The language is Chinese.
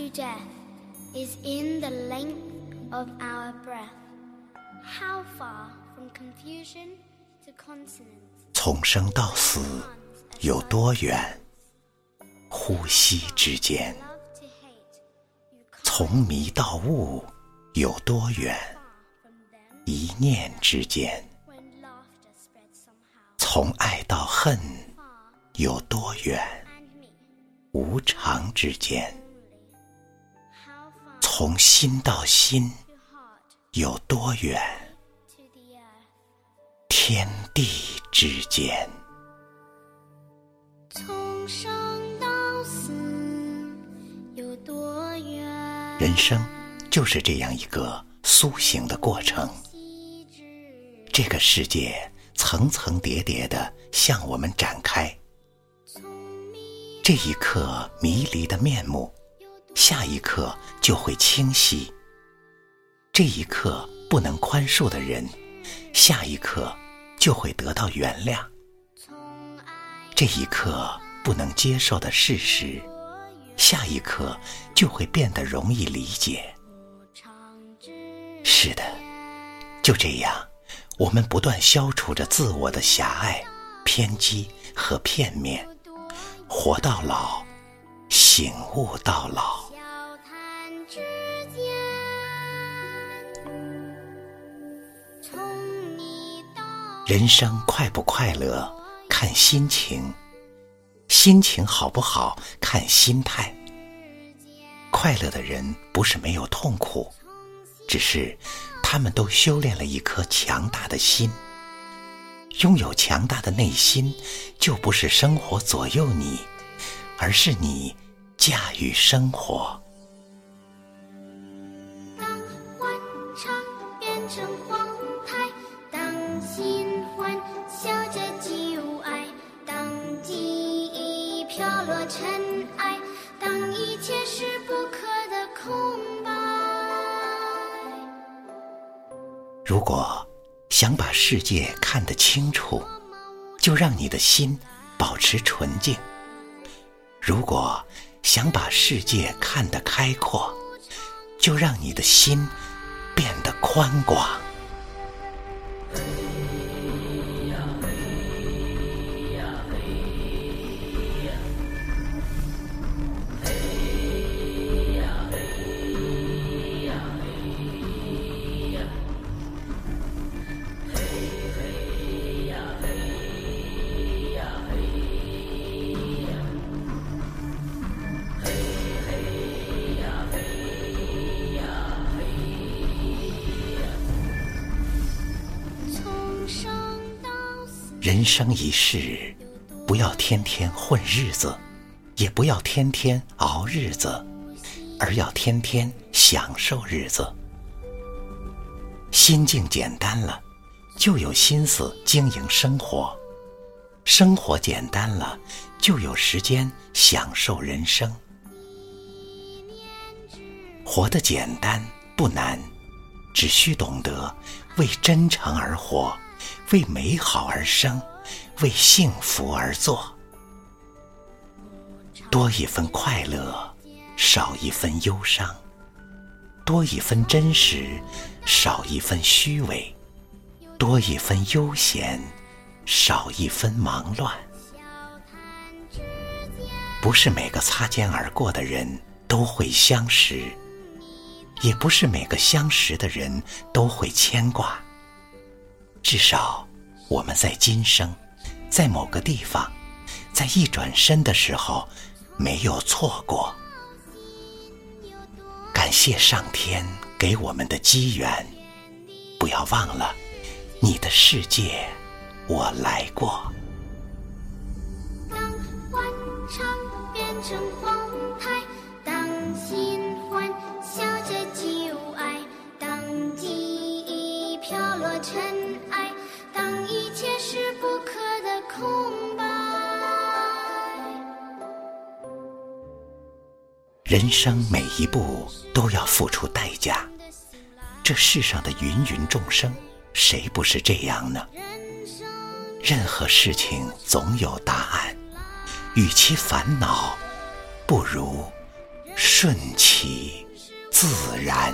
to death is in the length of our breath. How far from confusion to consonance? 从生到死有多远？呼吸之间。从迷到悟有多远？一念之间。从爱到恨有多远？无常之间。从心到心有多远.天地之间。从生到死有多远？人生就是这样一个苏醒的过程。这个世界层层叠叠的向我们展开。这一刻迷离的面目，下一刻就会清晰。这一刻不能宽恕的人，下一刻就会得到原谅。这一刻不能接受的事实，下一刻就会变得容易理解。是的，就这样，我们不断消除着自我的狭隘、偏激和片面，活到老，醒悟到老。小谈之间，从你到人生快不快乐，看心情；心情好不好，看心态。快乐的人不是没有痛苦，只是他们都修炼了一颗强大的心。拥有强大的内心，就不是生活左右你，而是你驾驭生活。当欢唱变成荒台，当新欢笑着旧爱，当记忆飘落尘埃，当一切是不可的空白。如果想把世界看得清楚，就让你的心保持纯净；如果想把世界看得开阔，就让你的心变得宽广。人生一世，不要天天混日子，也不要天天熬日子，而要天天享受日子。心境简单了，就有心思经营生活；生活简单了，就有时间享受人生。活得简单不难，只需懂得为真诚而活，为美好而生，为幸福而做。多一分快乐，少一分忧伤；多一分真实，少一分虚伪；多一分悠闲，少一分忙乱。不是每个擦肩而过的人都会相识，也不是每个相识的人都会牵挂。至少，我们在今生，在某个地方，在一转身的时候，没有错过。感谢上天给我们的机缘，不要忘了，你的世界我来过。当欢唱变成人生每一步都要付出代价，这世上的芸芸众生，谁不是这样呢？任何事情总有答案，与其烦恼，不如顺其自然。